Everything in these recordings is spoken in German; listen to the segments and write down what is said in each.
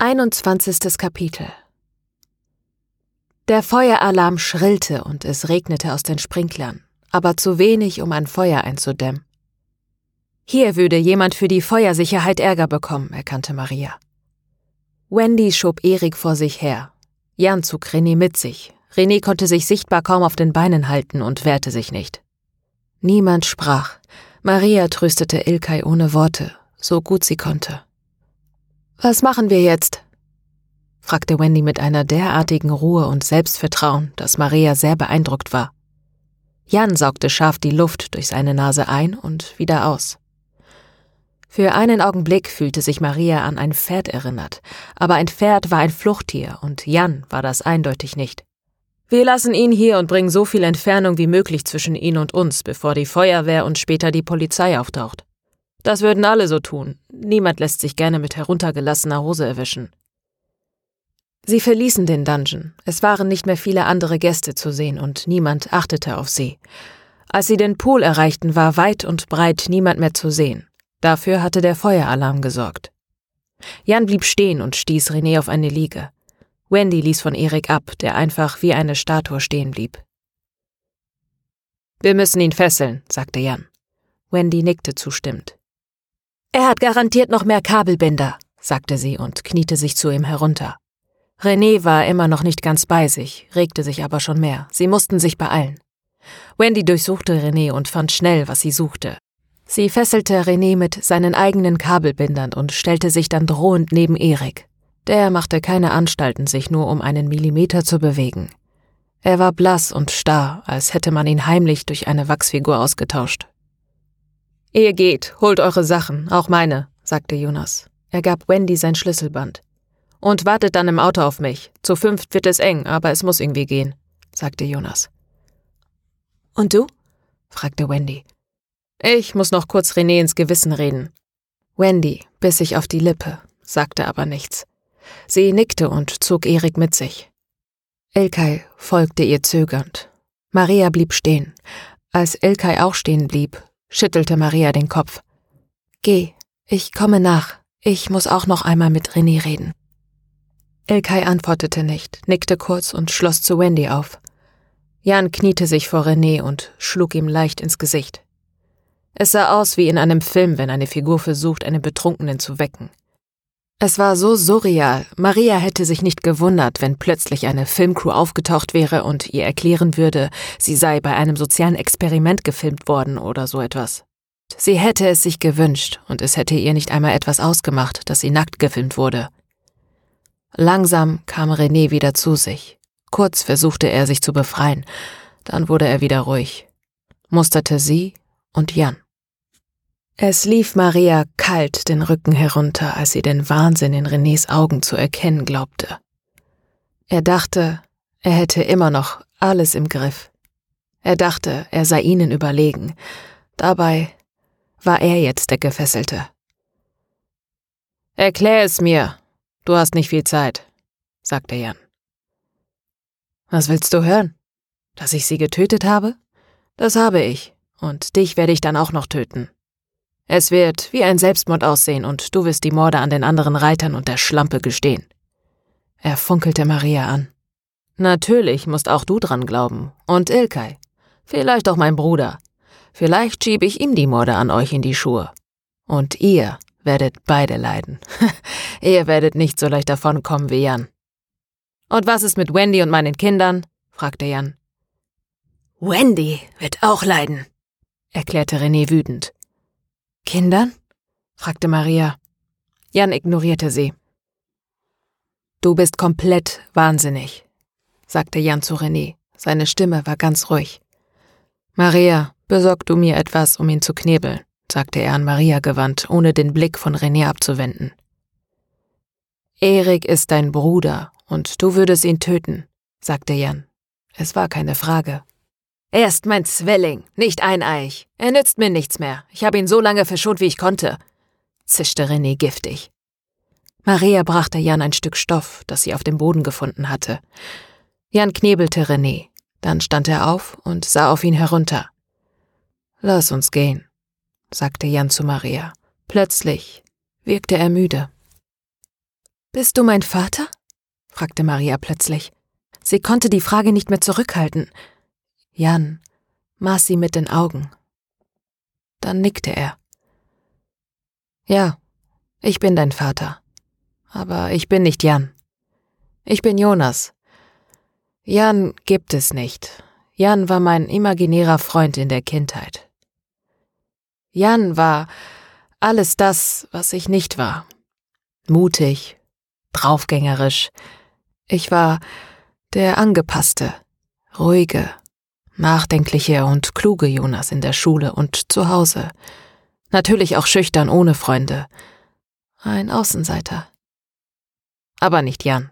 21. Kapitel Der Feueralarm schrillte und es regnete aus den Sprinklern, aber zu wenig, um ein Feuer einzudämmen. Hier würde jemand für die Feuersicherheit Ärger bekommen, erkannte Maria. Wendy schob Erik vor sich her. Jan zog René mit sich. René konnte sich sichtbar kaum auf den Beinen halten und wehrte sich nicht. Niemand sprach. Maria tröstete Ilkay ohne Worte, so gut sie konnte. Was machen wir jetzt? fragte Wendy mit einer derartigen Ruhe und Selbstvertrauen, dass Maria sehr beeindruckt war. Jan saugte scharf die Luft durch seine Nase ein und wieder aus. Für einen Augenblick fühlte sich Maria an ein Pferd erinnert, aber ein Pferd war ein Fluchttier und Jan war das eindeutig nicht. Wir lassen ihn hier und bringen so viel Entfernung wie möglich zwischen ihn und uns, bevor die Feuerwehr und später die Polizei auftaucht. Das würden alle so tun. Niemand lässt sich gerne mit heruntergelassener Hose erwischen. Sie verließen den Dungeon. Es waren nicht mehr viele andere Gäste zu sehen und niemand achtete auf sie. Als sie den Pool erreichten, war weit und breit niemand mehr zu sehen. Dafür hatte der Feueralarm gesorgt. Jan blieb stehen und stieß René auf eine Liege. Wendy ließ von Erik ab, der einfach wie eine Statue stehen blieb. Wir müssen ihn fesseln, sagte Jan. Wendy nickte zustimmend. Er hat garantiert noch mehr Kabelbinder, sagte sie und kniete sich zu ihm herunter. René war immer noch nicht ganz bei sich, regte sich aber schon mehr. Sie mussten sich beeilen. Wendy durchsuchte René und fand schnell, was sie suchte. Sie fesselte René mit seinen eigenen Kabelbindern und stellte sich dann drohend neben Erik. Der machte keine Anstalten, sich nur um einen Millimeter zu bewegen. Er war blass und starr, als hätte man ihn heimlich durch eine Wachsfigur ausgetauscht. Ihr geht, holt eure Sachen, auch meine, sagte Jonas. Er gab Wendy sein Schlüsselband. Und wartet dann im Auto auf mich. Zu fünft wird es eng, aber es muss irgendwie gehen, sagte Jonas. Und du? fragte Wendy. Ich muss noch kurz René ins Gewissen reden. Wendy biss sich auf die Lippe, sagte aber nichts. Sie nickte und zog Erik mit sich. Elkay folgte ihr zögernd. Maria blieb stehen. Als Elkay auch stehen blieb, schüttelte Maria den Kopf. Geh, ich komme nach. Ich muss auch noch einmal mit René reden. Elkay antwortete nicht, nickte kurz und schloss zu Wendy auf. Jan kniete sich vor René und schlug ihm leicht ins Gesicht. Es sah aus wie in einem Film, wenn eine Figur versucht, einen Betrunkenen zu wecken. Es war so surreal. Maria hätte sich nicht gewundert, wenn plötzlich eine Filmcrew aufgetaucht wäre und ihr erklären würde, sie sei bei einem sozialen Experiment gefilmt worden oder so etwas. Sie hätte es sich gewünscht und es hätte ihr nicht einmal etwas ausgemacht, dass sie nackt gefilmt wurde. Langsam kam René wieder zu sich. Kurz versuchte er sich zu befreien, dann wurde er wieder ruhig, musterte sie und Jan. Es lief Maria kalt den Rücken herunter, als sie den Wahnsinn in Renés Augen zu erkennen glaubte. Er dachte, er hätte immer noch alles im Griff. Er dachte, er sei ihnen überlegen. Dabei war er jetzt der Gefesselte. Erklär es mir. Du hast nicht viel Zeit, sagte Jan. Was willst du hören? Dass ich sie getötet habe? Das habe ich, und dich werde ich dann auch noch töten. Es wird wie ein Selbstmord aussehen und du wirst die Morde an den anderen Reitern und der Schlampe gestehen. Er funkelte Maria an. Natürlich musst auch du dran glauben. Und Ilkay. Vielleicht auch mein Bruder. Vielleicht schiebe ich ihm die Morde an euch in die Schuhe. Und ihr werdet beide leiden. ihr werdet nicht so leicht davonkommen wie Jan. Und was ist mit Wendy und meinen Kindern? fragte Jan. Wendy wird auch leiden, erklärte René wütend. Kindern? fragte Maria. Jan ignorierte sie. Du bist komplett wahnsinnig, sagte Jan zu René. Seine Stimme war ganz ruhig. Maria, besorg du mir etwas, um ihn zu knebeln, sagte er an Maria gewandt, ohne den Blick von René abzuwenden. Erik ist dein Bruder, und du würdest ihn töten, sagte Jan. Es war keine Frage. Er ist mein Zwilling, nicht ein Eich. Er nützt mir nichts mehr. Ich habe ihn so lange verschont, wie ich konnte, zischte René giftig. Maria brachte Jan ein Stück Stoff, das sie auf dem Boden gefunden hatte. Jan knebelte René. Dann stand er auf und sah auf ihn herunter. Lass uns gehen, sagte Jan zu Maria. Plötzlich wirkte er müde. Bist du mein Vater? fragte Maria plötzlich. Sie konnte die Frage nicht mehr zurückhalten. Jan maß sie mit den Augen. Dann nickte er. Ja, ich bin dein Vater. Aber ich bin nicht Jan. Ich bin Jonas. Jan gibt es nicht. Jan war mein imaginärer Freund in der Kindheit. Jan war alles das, was ich nicht war. Mutig, draufgängerisch. Ich war der angepasste, ruhige, nachdenkliche und kluge Jonas in der Schule und zu Hause. Natürlich auch schüchtern ohne Freunde. Ein Außenseiter. Aber nicht Jan.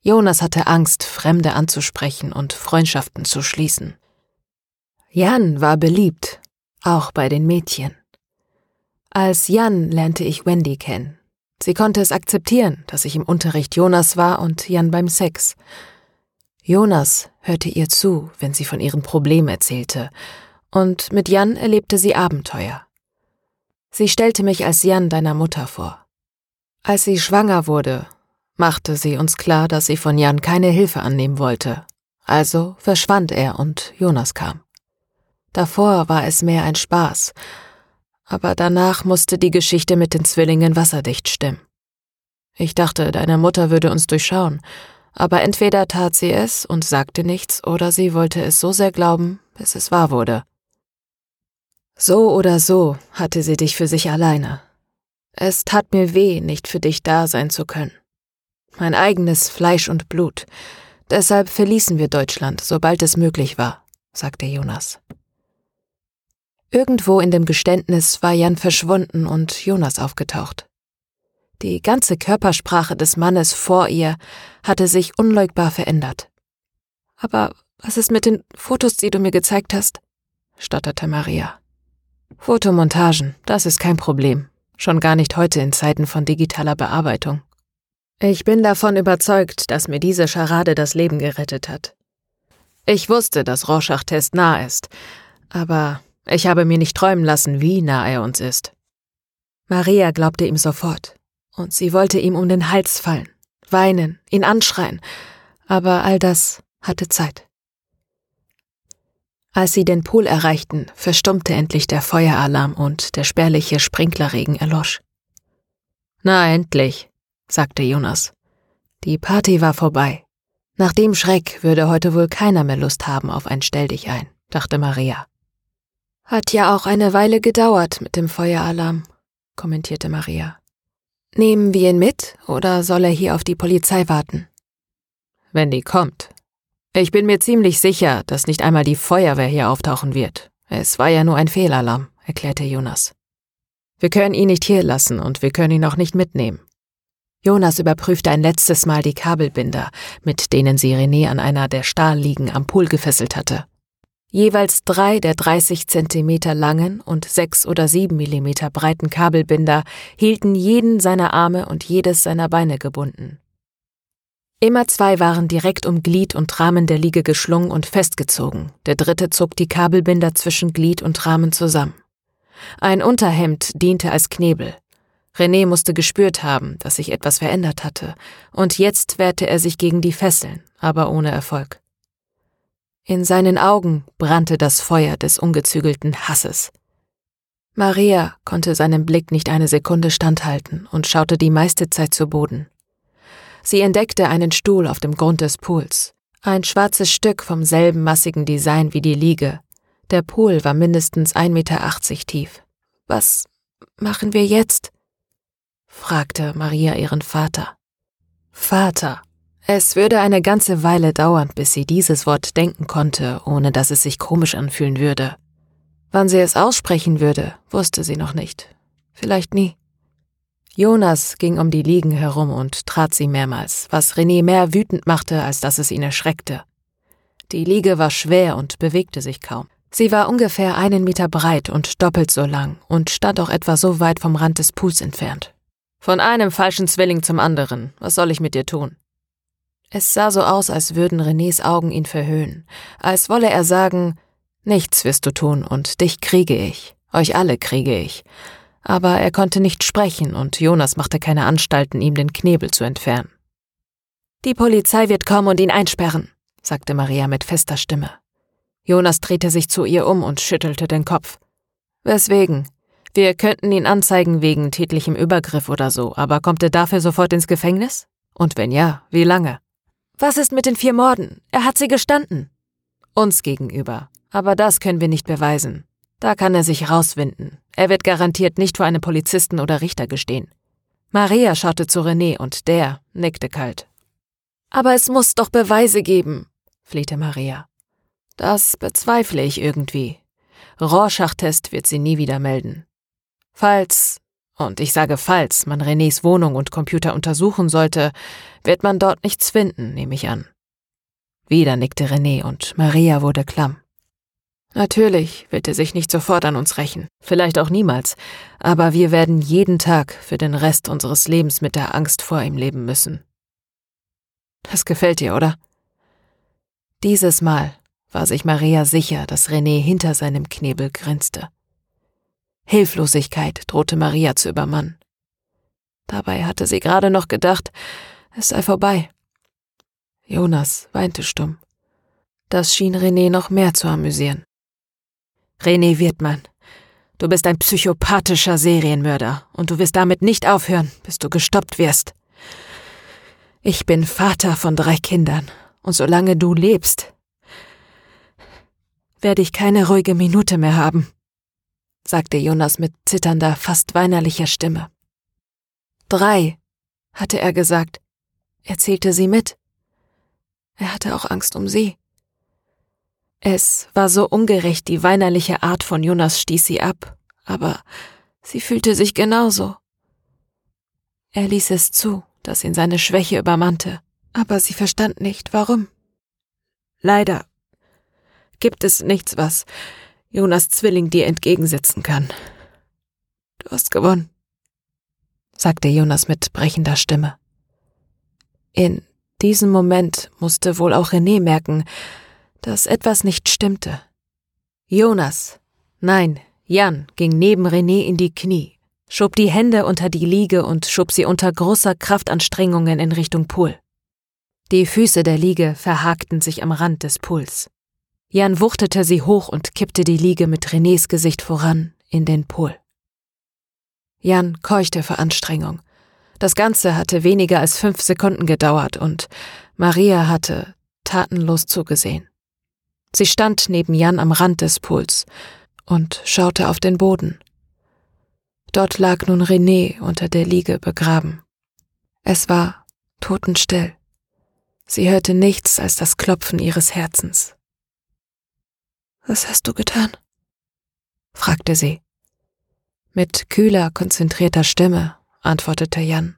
Jonas hatte Angst, Fremde anzusprechen und Freundschaften zu schließen. Jan war beliebt, auch bei den Mädchen. Als Jan lernte ich Wendy kennen. Sie konnte es akzeptieren, dass ich im Unterricht Jonas war und Jan beim Sex. Jonas hörte ihr zu, wenn sie von ihren Problemen erzählte, und mit Jan erlebte sie Abenteuer. Sie stellte mich als Jan deiner Mutter vor. Als sie schwanger wurde, machte sie uns klar, dass sie von Jan keine Hilfe annehmen wollte. Also verschwand er und Jonas kam. Davor war es mehr ein Spaß, aber danach musste die Geschichte mit den Zwillingen wasserdicht stimmen. Ich dachte, deine Mutter würde uns durchschauen, aber entweder tat sie es und sagte nichts, oder sie wollte es so sehr glauben, bis es wahr wurde. So oder so hatte sie dich für sich alleine. Es tat mir weh, nicht für dich da sein zu können. Mein eigenes Fleisch und Blut. Deshalb verließen wir Deutschland, sobald es möglich war, sagte Jonas. Irgendwo in dem Geständnis war Jan verschwunden und Jonas aufgetaucht. Die ganze Körpersprache des Mannes vor ihr hatte sich unleugbar verändert. Aber was ist mit den Fotos, die du mir gezeigt hast? stotterte Maria. Fotomontagen, das ist kein Problem. Schon gar nicht heute in Zeiten von digitaler Bearbeitung. Ich bin davon überzeugt, dass mir diese Scharade das Leben gerettet hat. Ich wusste, dass Rorschach-Test nah ist, aber ich habe mir nicht träumen lassen, wie nah er uns ist. Maria glaubte ihm sofort, und sie wollte ihm um den Hals fallen, weinen, ihn anschreien, aber all das hatte Zeit. Als sie den Pool erreichten, verstummte endlich der Feueralarm und der spärliche Sprinklerregen erlosch. Na endlich, sagte Jonas. Die Party war vorbei. Nach dem Schreck würde heute wohl keiner mehr Lust haben auf ein Stell dich ein, dachte Maria. Hat ja auch eine Weile gedauert mit dem Feueralarm, kommentierte Maria. Nehmen wir ihn mit oder soll er hier auf die Polizei warten? Wenn die kommt. Ich bin mir ziemlich sicher, dass nicht einmal die Feuerwehr hier auftauchen wird. Es war ja nur ein Fehlalarm, erklärte Jonas. Wir können ihn nicht hier lassen und wir können ihn auch nicht mitnehmen. Jonas überprüfte ein letztes Mal die Kabelbinder, mit denen sie René an einer der Stahlliegen am Pool gefesselt hatte. Jeweils drei der 30 Zentimeter langen und sechs oder sieben Millimeter breiten Kabelbinder hielten jeden seiner Arme und jedes seiner Beine gebunden. Immer zwei waren direkt um Glied und Rahmen der Liege geschlungen und festgezogen, der dritte zog die Kabelbinder zwischen Glied und Rahmen zusammen. Ein Unterhemd diente als Knebel. René musste gespürt haben, dass sich etwas verändert hatte, und jetzt wehrte er sich gegen die Fesseln, aber ohne Erfolg. In seinen Augen brannte das Feuer des ungezügelten Hasses. Maria konnte seinem Blick nicht eine Sekunde standhalten und schaute die meiste Zeit zu Boden. Sie entdeckte einen Stuhl auf dem Grund des Pools, ein schwarzes Stück vom selben massigen Design wie die Liege. Der Pool war mindestens 1,80 Meter tief. Was machen wir jetzt? fragte Maria ihren Vater. Vater, es würde eine ganze Weile dauern, bis sie dieses Wort denken konnte, ohne dass es sich komisch anfühlen würde. Wann sie es aussprechen würde, wusste sie noch nicht. Vielleicht nie. Jonas ging um die Liegen herum und trat sie mehrmals, was René mehr wütend machte, als dass es ihn erschreckte. Die Liege war schwer und bewegte sich kaum. Sie war ungefähr einen Meter breit und doppelt so lang und stand auch etwa so weit vom Rand des Pools entfernt. Von einem falschen Zwilling zum anderen. Was soll ich mit dir tun? Es sah so aus, als würden Renés Augen ihn verhöhnen, als wolle er sagen, nichts wirst du tun und dich kriege ich, euch alle kriege ich. Aber er konnte nicht sprechen und Jonas machte keine Anstalten, ihm den Knebel zu entfernen. Die Polizei wird kommen und ihn einsperren, sagte Maria mit fester Stimme. Jonas drehte sich zu ihr um und schüttelte den Kopf. Weswegen? Wir könnten ihn anzeigen wegen tätlichem Übergriff oder so, aber kommt er dafür sofort ins Gefängnis? Und wenn ja, wie lange? Was ist mit den vier Morden? Er hat sie gestanden. Uns gegenüber. Aber das können wir nicht beweisen. Da kann er sich rauswinden. Er wird garantiert nicht vor einem Polizisten oder Richter gestehen. Maria schaute zu René und der nickte kalt. Aber es muss doch Beweise geben, flehte Maria. Das bezweifle ich irgendwie. Rorschach-Test wird sie nie wieder melden. Falls, und ich sage falls, man Renés Wohnung und Computer untersuchen sollte, wird man dort nichts finden, nehme ich an. Wieder nickte René und Maria wurde klamm. Natürlich wird er sich nicht sofort an uns rächen, vielleicht auch niemals, aber wir werden jeden Tag für den Rest unseres Lebens mit der Angst vor ihm leben müssen. Das gefällt dir, oder? Dieses Mal war sich Maria sicher, dass René hinter seinem Knebel grinste. Hilflosigkeit drohte Maria zu übermannen. Dabei hatte sie gerade noch gedacht, es sei vorbei. Jonas weinte stumm. Das schien René noch mehr zu amüsieren. René Wirtmann, du bist ein psychopathischer Serienmörder und du wirst damit nicht aufhören, bis du gestoppt wirst. Ich bin Vater von drei Kindern und solange du lebst, werde ich keine ruhige Minute mehr haben, sagte Jonas mit zitternder, fast weinerlicher Stimme. Drei, hatte er gesagt. Er zählte sie mit. Er hatte auch Angst um sie. Es war so ungerecht, die weinerliche Art von Jonas stieß sie ab, aber sie fühlte sich genauso. Er ließ es zu, dass ihn seine Schwäche übermannte, aber sie verstand nicht, warum. Leider gibt es nichts, was Jonas Zwilling dir entgegensetzen kann. Du hast gewonnen, sagte Jonas mit brechender Stimme. In diesem Moment musste wohl auch René merken, dass etwas nicht stimmte. Jonas, nein, Jan ging neben René in die Knie, schob die Hände unter die Liege und schob sie unter großer Kraftanstrengungen in Richtung Pool. Die Füße der Liege verhakten sich am Rand des Pools. Jan wuchtete sie hoch und kippte die Liege mit Renés Gesicht voran in den Pool. Jan keuchte vor Anstrengung. Das Ganze hatte weniger als fünf Sekunden gedauert und Maria hatte tatenlos zugesehen. Sie stand neben Jan am Rand des Pools und schaute auf den Boden. Dort lag nun René unter der Liege begraben. Es war totenstill. Sie hörte nichts als das Klopfen ihres Herzens. Was hast du getan? fragte sie. Mit kühler, konzentrierter Stimme antwortete Jan.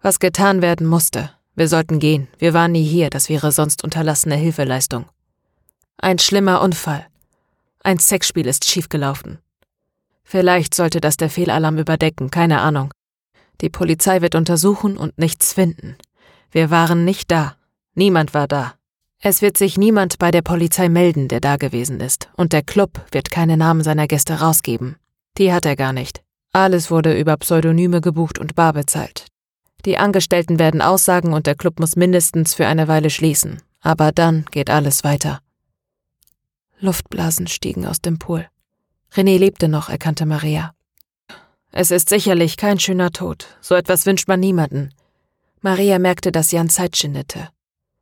Was getan werden musste, wir sollten gehen. Wir waren nie hier, das wäre sonst unterlassene Hilfeleistung. Ein schlimmer Unfall. Ein Sexspiel ist schiefgelaufen. Vielleicht sollte das der Fehlalarm überdecken, keine Ahnung. Die Polizei wird untersuchen und nichts finden. Wir waren nicht da. Niemand war da. Es wird sich niemand bei der Polizei melden, der da gewesen ist, und der Club wird keine Namen seiner Gäste rausgeben. Die hat er gar nicht. Alles wurde über Pseudonyme gebucht und bar bezahlt. Die Angestellten werden aussagen und der Club muss mindestens für eine Weile schließen. Aber dann geht alles weiter. Luftblasen stiegen aus dem Pool. René lebte noch, erkannte Maria. Es ist sicherlich kein schöner Tod. So etwas wünscht man niemanden. Maria merkte, dass Jan Zeit schindete.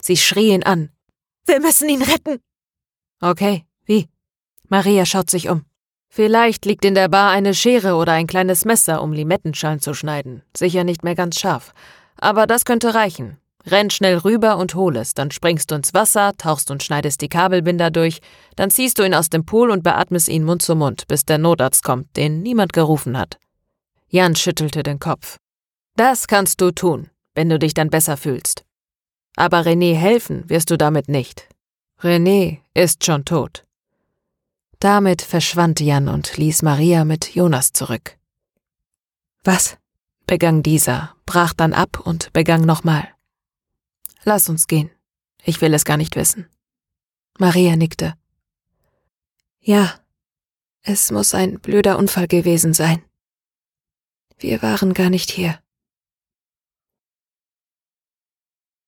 Sie schrie ihn an. Wir müssen ihn retten. Okay, wie? Maria schaut sich um. Vielleicht liegt in der Bar eine Schere oder ein kleines Messer, um Limettenschalen zu schneiden. Sicher nicht mehr ganz scharf. Aber das könnte reichen. Renn schnell rüber und hol es, dann springst du ins Wasser, tauchst und schneidest die Kabelbinder durch, dann ziehst du ihn aus dem Pool und beatmest ihn Mund zu Mund, bis der Notarzt kommt, den niemand gerufen hat. Jan schüttelte den Kopf. Das kannst du tun, wenn du dich dann besser fühlst. Aber René helfen wirst du damit nicht. René ist schon tot. Damit verschwand Jan und ließ Maria mit Jonas zurück. Was? begann dieser, brach dann ab und begann nochmal. Lass uns gehen. Ich will es gar nicht wissen. Maria nickte. Ja, Es muss ein blöder Unfall gewesen sein. Wir waren gar nicht hier.